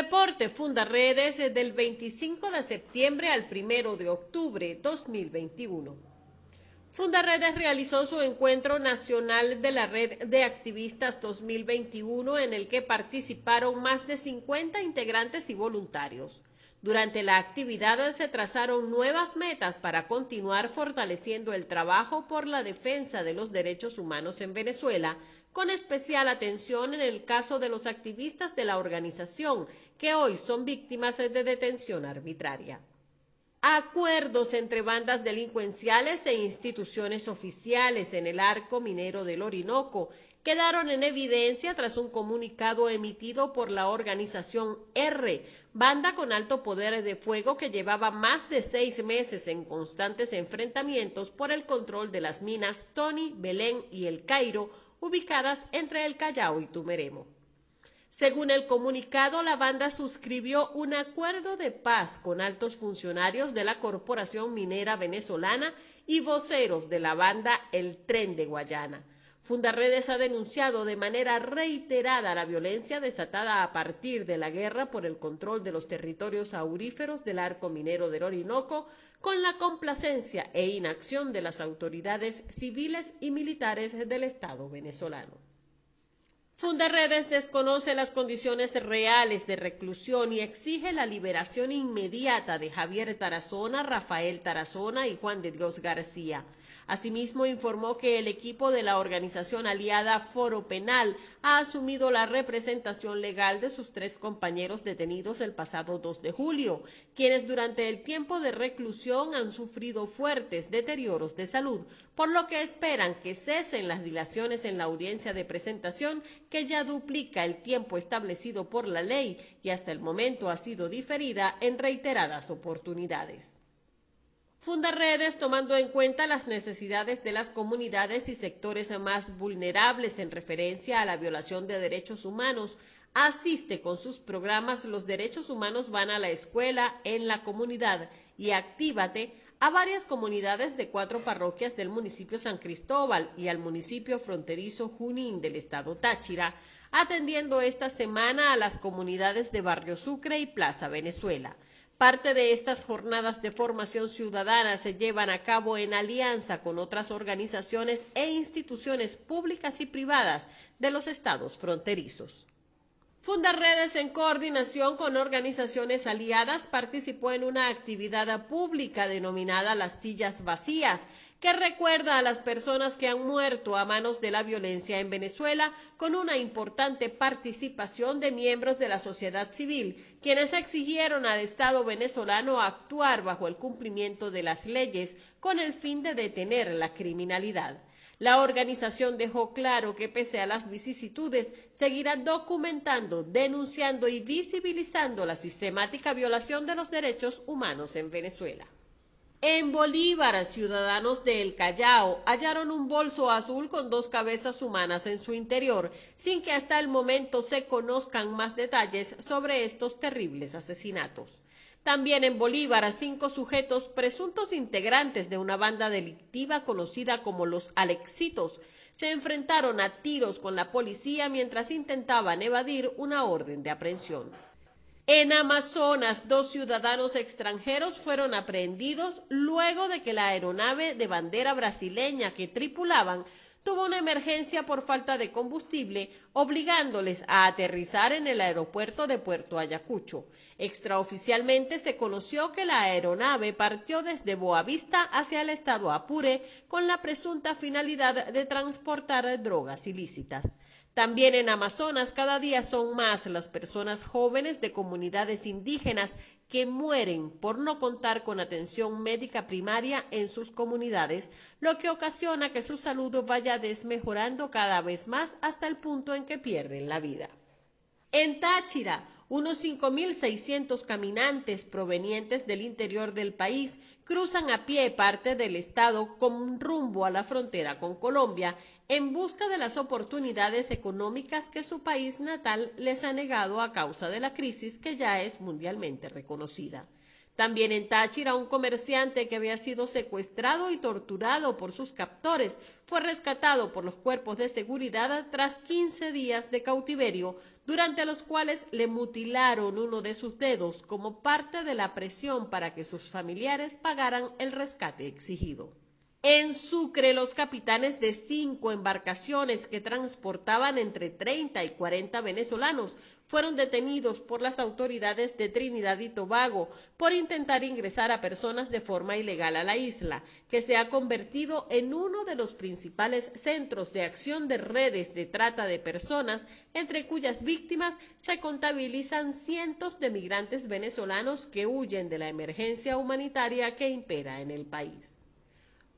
Reporte Fundaredes del 25 de septiembre al 1 de octubre 2021. Fundaredes realizó su encuentro nacional de la Red de Activistas 2021 en el que participaron más de 50 integrantes y voluntarios. Durante la actividad se trazaron nuevas metas para continuar fortaleciendo el trabajo por la defensa de los derechos humanos en Venezuela, con especial atención en el caso de los activistas de la organización que hoy son víctimas de detención arbitraria. Acuerdos entre bandas delincuenciales e instituciones oficiales en el arco minero del Orinoco quedaron en evidencia tras un comunicado emitido por la organización R, banda con alto poder de fuego que llevaba más de seis meses en constantes enfrentamientos por el control de las minas Tony, Belén y El Cairo, ubicadas entre el Callao y Tumeremo. Según el comunicado, la banda suscribió un acuerdo de paz con altos funcionarios de la Corporación Minera Venezolana y voceros de la banda El Tren de Guayana. Fundarredes ha denunciado de manera reiterada la violencia desatada a partir de la guerra por el control de los territorios auríferos del arco minero del Orinoco, con la complacencia e inacción de las autoridades civiles y militares del Estado venezolano. Fundaredes desconoce las condiciones reales de reclusión y exige la liberación inmediata de Javier Tarazona, Rafael Tarazona y Juan de Dios García. Asimismo, informó que el equipo de la organización aliada Foro Penal ha asumido la representación legal de sus tres compañeros detenidos el pasado 2 de julio, quienes durante el tiempo de reclusión han sufrido fuertes deterioros de salud, por lo que esperan que cesen las dilaciones en la audiencia de presentación que ya duplica el tiempo establecido por la ley y hasta el momento ha sido diferida en reiteradas oportunidades. Fundaredes, tomando en cuenta las necesidades de las comunidades y sectores más vulnerables en referencia a la violación de derechos humanos, asiste con sus programas Los Derechos Humanos van a la escuela en la comunidad y Actívate a varias comunidades de cuatro parroquias del municipio San Cristóbal y al municipio fronterizo Junín del estado Táchira, atendiendo esta semana a las comunidades de Barrio Sucre y Plaza Venezuela. Parte de estas jornadas de formación ciudadana se llevan a cabo en alianza con otras organizaciones e instituciones públicas y privadas de los estados fronterizos. Fundaredes, en coordinación con organizaciones aliadas, participó en una actividad pública denominada Las Sillas Vacías, que recuerda a las personas que han muerto a manos de la violencia en Venezuela con una importante participación de miembros de la sociedad civil, quienes exigieron al Estado venezolano actuar bajo el cumplimiento de las leyes con el fin de detener la criminalidad. La organización dejó claro que pese a las vicisitudes, seguirá documentando, denunciando y visibilizando la sistemática violación de los derechos humanos en Venezuela. En Bolívar, ciudadanos de El Callao hallaron un bolso azul con dos cabezas humanas en su interior, sin que hasta el momento se conozcan más detalles sobre estos terribles asesinatos. También en Bolívar, cinco sujetos presuntos integrantes de una banda delictiva conocida como los Alexitos se enfrentaron a tiros con la policía mientras intentaban evadir una orden de aprehensión. En Amazonas, dos ciudadanos extranjeros fueron aprehendidos luego de que la aeronave de bandera brasileña que tripulaban tuvo una emergencia por falta de combustible, obligándoles a aterrizar en el aeropuerto de Puerto Ayacucho. Extraoficialmente se conoció que la aeronave partió desde Boavista hacia el estado Apure con la presunta finalidad de transportar drogas ilícitas. También en Amazonas cada día son más las personas jóvenes de comunidades indígenas que mueren por no contar con atención médica primaria en sus comunidades, lo que ocasiona que su salud vaya desmejorando cada vez más hasta el punto en que pierden la vida. En Táchira, unos 5.600 caminantes provenientes del interior del país cruzan a pie parte del estado con rumbo a la frontera con Colombia en busca de las oportunidades económicas que su país natal les ha negado a causa de la crisis que ya es mundialmente reconocida. También en Táchira, un comerciante que había sido secuestrado y torturado por sus captores fue rescatado por los cuerpos de seguridad tras 15 días de cautiverio, durante los cuales le mutilaron uno de sus dedos como parte de la presión para que sus familiares pagaran el rescate exigido. En Sucre, los capitanes de cinco embarcaciones que transportaban entre 30 y 40 venezolanos fueron detenidos por las autoridades de Trinidad y Tobago por intentar ingresar a personas de forma ilegal a la isla, que se ha convertido en uno de los principales centros de acción de redes de trata de personas, entre cuyas víctimas se contabilizan cientos de migrantes venezolanos que huyen de la emergencia humanitaria que impera en el país.